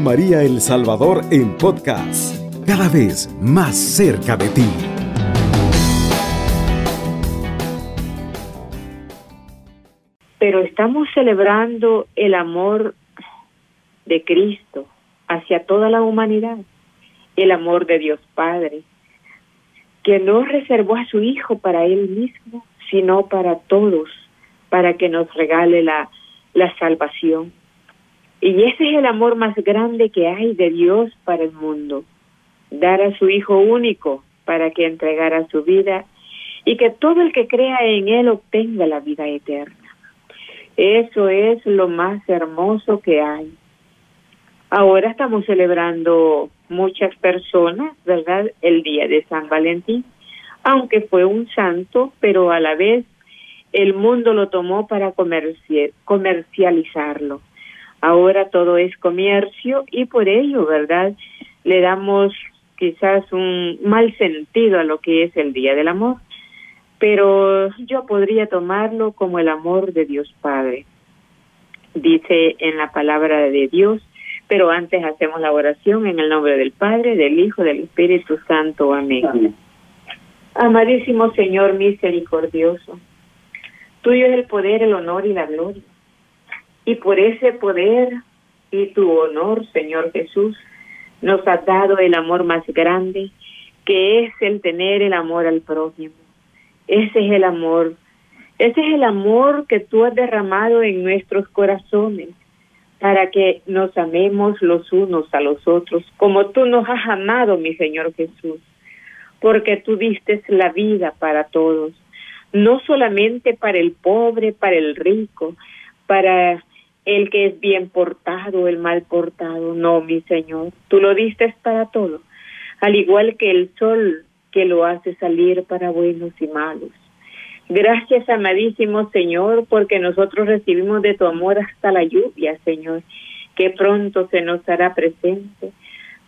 María El Salvador en podcast, cada vez más cerca de ti. Pero estamos celebrando el amor de Cristo hacia toda la humanidad, el amor de Dios Padre, que no reservó a su Hijo para Él mismo, sino para todos, para que nos regale la, la salvación. Y ese es el amor más grande que hay de Dios para el mundo, dar a su Hijo único para que entregara su vida y que todo el que crea en Él obtenga la vida eterna. Eso es lo más hermoso que hay. Ahora estamos celebrando muchas personas, ¿verdad? El día de San Valentín, aunque fue un santo, pero a la vez el mundo lo tomó para comercializarlo. Ahora todo es comercio y por ello, ¿verdad? Le damos quizás un mal sentido a lo que es el Día del Amor, pero yo podría tomarlo como el amor de Dios Padre. Dice en la palabra de Dios, pero antes hacemos la oración en el nombre del Padre, del Hijo, del Espíritu Santo. Amén. Amadísimo Señor misericordioso, tuyo es el poder, el honor y la gloria y por ese poder y tu honor, Señor Jesús, nos has dado el amor más grande, que es el tener el amor al prójimo. Ese es el amor. Ese es el amor que tú has derramado en nuestros corazones para que nos amemos los unos a los otros, como tú nos has amado, mi Señor Jesús, porque tú diste la vida para todos, no solamente para el pobre, para el rico, para el que es bien portado, el mal portado. No, mi Señor, tú lo diste para todo, al igual que el sol que lo hace salir para buenos y malos. Gracias, amadísimo Señor, porque nosotros recibimos de tu amor hasta la lluvia, Señor, que pronto se nos hará presente,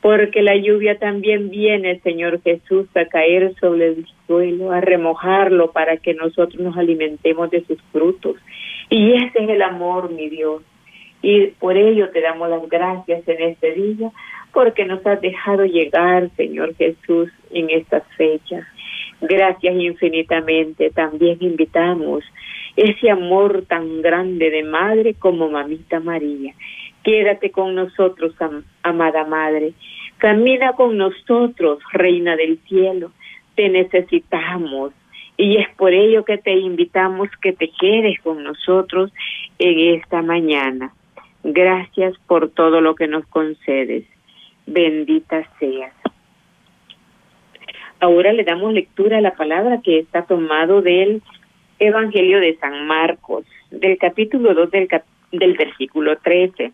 porque la lluvia también viene, Señor Jesús, a caer sobre el suelo, a remojarlo para que nosotros nos alimentemos de sus frutos y ese es el amor, mi Dios. Y por ello te damos las gracias en este día, porque nos has dejado llegar, Señor Jesús, en estas fechas. Gracias infinitamente. También invitamos ese amor tan grande de madre como mamita María. Quédate con nosotros, amada Madre. Camina con nosotros, Reina del Cielo. Te necesitamos. Y es por ello que te invitamos que te quedes con nosotros en esta mañana. Gracias por todo lo que nos concedes. Bendita seas. Ahora le damos lectura a la palabra que está tomado del Evangelio de San Marcos, del capítulo 2 del, del versículo 13.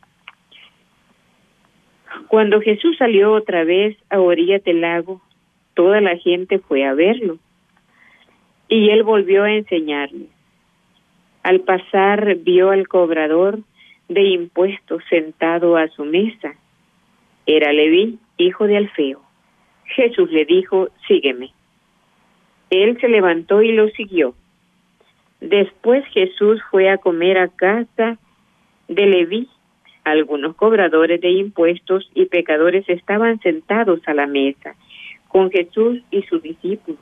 Cuando Jesús salió otra vez a orillas del lago, toda la gente fue a verlo y él volvió a enseñarles. Al pasar vio al cobrador de impuestos sentado a su mesa. Era Leví, hijo de Alfeo. Jesús le dijo, sígueme. Él se levantó y lo siguió. Después Jesús fue a comer a casa de Leví. Algunos cobradores de impuestos y pecadores estaban sentados a la mesa con Jesús y sus discípulos.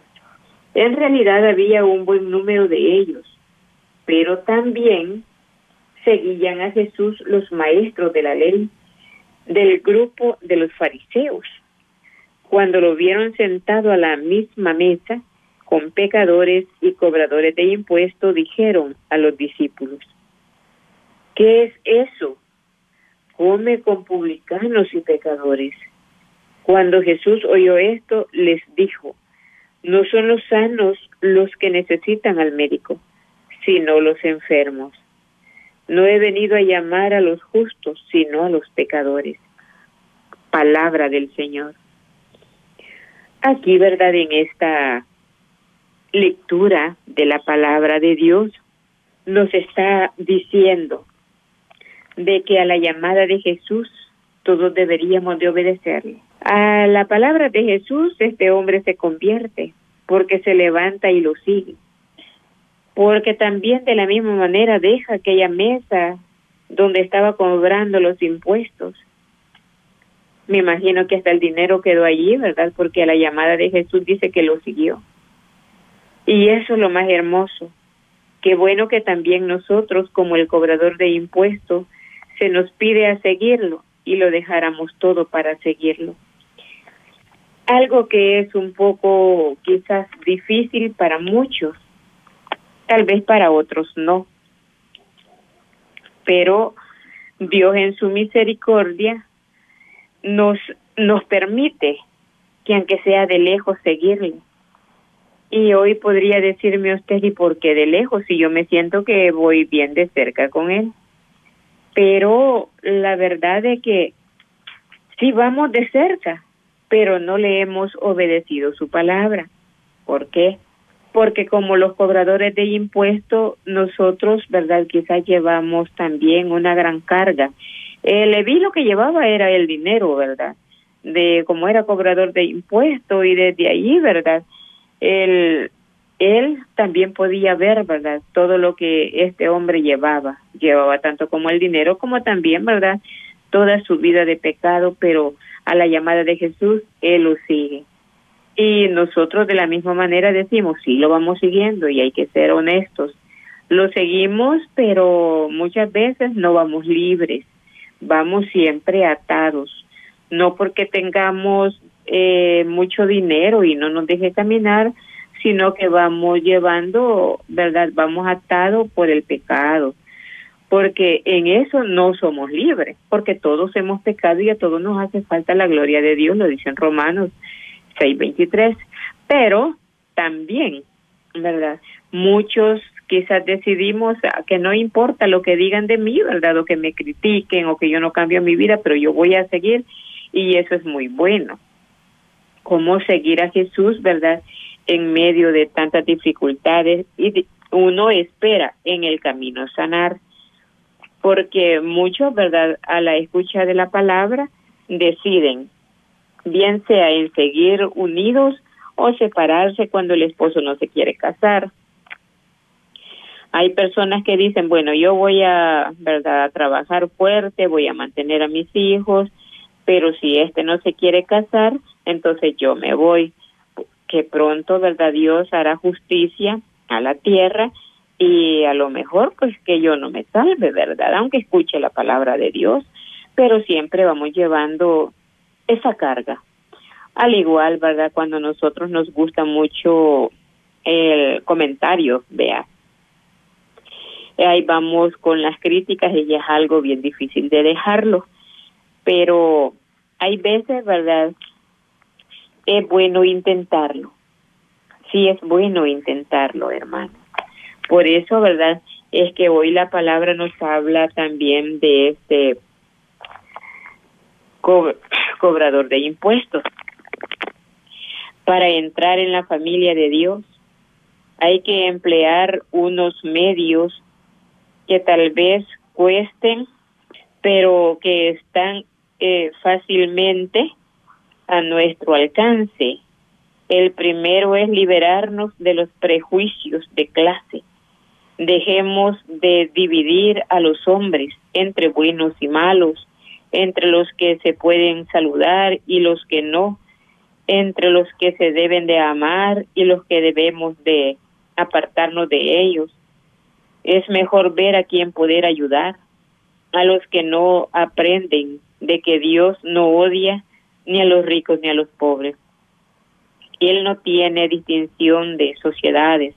En realidad había un buen número de ellos, pero también seguían a Jesús los maestros de la ley del grupo de los fariseos. Cuando lo vieron sentado a la misma mesa con pecadores y cobradores de impuestos, dijeron a los discípulos, ¿qué es eso? Come con publicanos y pecadores. Cuando Jesús oyó esto, les dijo, no son los sanos los que necesitan al médico, sino los enfermos. No he venido a llamar a los justos, sino a los pecadores. Palabra del Señor. Aquí, ¿verdad? En esta lectura de la palabra de Dios, nos está diciendo de que a la llamada de Jesús todos deberíamos de obedecerle. A la palabra de Jesús este hombre se convierte porque se levanta y lo sigue. Porque también de la misma manera deja aquella mesa donde estaba cobrando los impuestos Me imagino que hasta el dinero quedó allí, ¿verdad? Porque a la llamada de Jesús dice que lo siguió. Y eso es lo más hermoso. Qué bueno que también nosotros, como el cobrador de impuestos, se nos pide a seguirlo y lo dejáramos todo para seguirlo. Algo que es un poco quizás difícil para muchos, tal vez para otros no. Pero Dios en su misericordia nos, nos permite que aunque sea de lejos seguirle. Y hoy podría decirme usted, ¿y por qué de lejos? Si yo me siento que voy bien de cerca con él. Pero la verdad es que sí vamos de cerca, pero no le hemos obedecido su palabra. ¿Por qué? Porque como los cobradores de impuestos, nosotros, ¿verdad? Quizás llevamos también una gran carga el Leví lo que llevaba era el dinero, ¿verdad? De como era cobrador de impuestos y desde ahí, ¿verdad? Él, él también podía ver, ¿verdad? Todo lo que este hombre llevaba. Llevaba tanto como el dinero como también, ¿verdad? Toda su vida de pecado, pero a la llamada de Jesús, él lo sigue. Y nosotros de la misma manera decimos, sí, lo vamos siguiendo y hay que ser honestos. Lo seguimos, pero muchas veces no vamos libres vamos siempre atados, no porque tengamos eh, mucho dinero y no nos deje caminar, sino que vamos llevando, ¿verdad? Vamos atados por el pecado, porque en eso no somos libres, porque todos hemos pecado y a todos nos hace falta la gloria de Dios, lo dicen Romanos 6:23, pero también, ¿verdad? Muchos quizás decidimos que no importa lo que digan de mí, ¿verdad? O que me critiquen o que yo no cambio mi vida, pero yo voy a seguir y eso es muy bueno. Cómo seguir a Jesús, ¿verdad? En medio de tantas dificultades y uno espera en el camino sanar, porque muchos, ¿verdad? A la escucha de la palabra deciden, bien sea en seguir unidos o separarse cuando el esposo no se quiere casar hay personas que dicen, bueno, yo voy a, ¿verdad?, a trabajar fuerte, voy a mantener a mis hijos, pero si este no se quiere casar, entonces yo me voy. Que pronto, ¿verdad?, Dios hará justicia a la tierra y a lo mejor pues que yo no me salve, ¿verdad? Aunque escuche la palabra de Dios, pero siempre vamos llevando esa carga. Al igual, ¿verdad? Cuando nosotros nos gusta mucho el comentario, vea, ahí vamos con las críticas y es algo bien difícil de dejarlo. Pero hay veces, ¿verdad? Es bueno intentarlo. Sí es bueno intentarlo, hermano. Por eso, ¿verdad? Es que hoy la palabra nos habla también de este cobrador de impuestos. Para entrar en la familia de Dios hay que emplear unos medios que tal vez cuesten, pero que están eh, fácilmente a nuestro alcance. El primero es liberarnos de los prejuicios de clase. Dejemos de dividir a los hombres entre buenos y malos, entre los que se pueden saludar y los que no, entre los que se deben de amar y los que debemos de apartarnos de ellos es mejor ver a quien poder ayudar, a los que no aprenden de que Dios no odia ni a los ricos ni a los pobres. Él no tiene distinción de sociedades,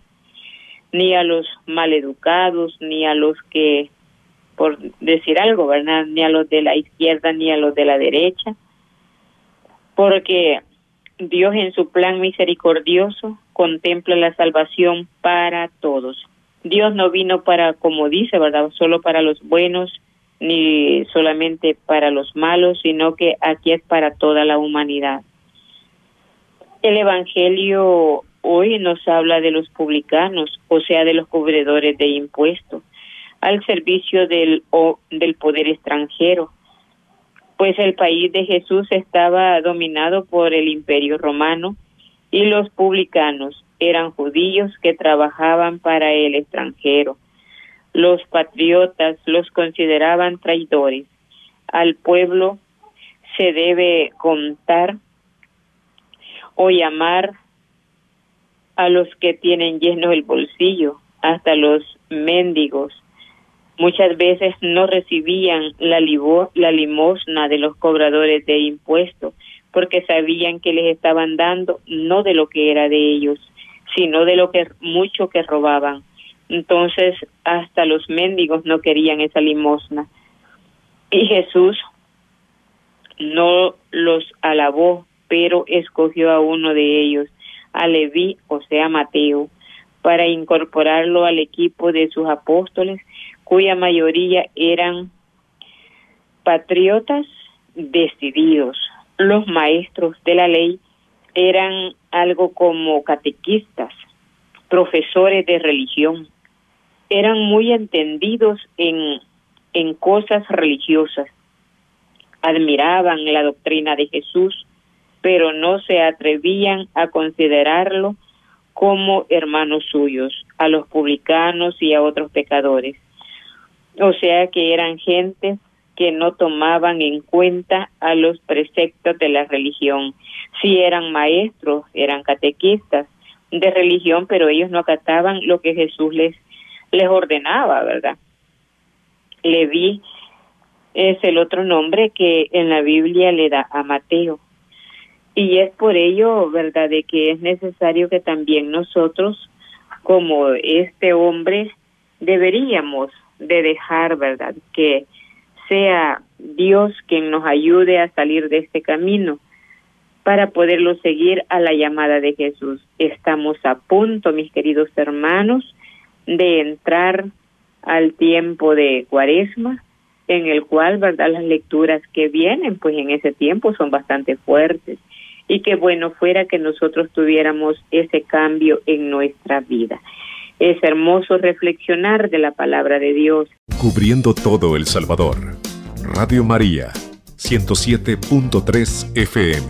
ni a los maleducados, ni a los que, por decir algo, ¿verdad? Ni a los de la izquierda, ni a los de la derecha, porque Dios en su plan misericordioso contempla la salvación para todos. Dios no vino para, como dice, ¿verdad? Solo para los buenos, ni solamente para los malos, sino que aquí es para toda la humanidad. El Evangelio hoy nos habla de los publicanos, o sea, de los cubredores de impuestos, al servicio del, o, del poder extranjero, pues el país de Jesús estaba dominado por el imperio romano y los publicanos eran judíos que trabajaban para el extranjero. Los patriotas los consideraban traidores al pueblo se debe contar o llamar a los que tienen lleno el bolsillo, hasta los mendigos. Muchas veces no recibían la, limosna de los cobradores de impuestos porque sabían que les estaban dando no de lo que era de ellos, sino de lo que mucho que robaban. Entonces, hasta los mendigos no querían esa limosna. Y Jesús no los alabó, pero escogió a uno de ellos, a Leví, o sea, Mateo, para incorporarlo al equipo de sus apóstoles, cuya mayoría eran patriotas decididos. Los maestros de la ley eran algo como catequistas, profesores de religión. Eran muy entendidos en, en cosas religiosas. Admiraban la doctrina de Jesús, pero no se atrevían a considerarlo como hermanos suyos, a los publicanos y a otros pecadores. O sea que eran gente que no tomaban en cuenta a los preceptos de la religión. Sí eran maestros, eran catequistas de religión, pero ellos no acataban lo que Jesús les, les ordenaba, ¿verdad? Leví es el otro nombre que en la Biblia le da a Mateo. Y es por ello, ¿verdad?, de que es necesario que también nosotros, como este hombre, deberíamos de dejar, ¿verdad?, que sea Dios quien nos ayude a salir de este camino para poderlo seguir a la llamada de Jesús. Estamos a punto, mis queridos hermanos, de entrar al tiempo de Cuaresma, en el cual, ¿verdad? Las lecturas que vienen, pues en ese tiempo son bastante fuertes y que bueno fuera que nosotros tuviéramos ese cambio en nuestra vida. Es hermoso reflexionar de la palabra de Dios. Cubriendo todo El Salvador. Radio María, 107.3 FM.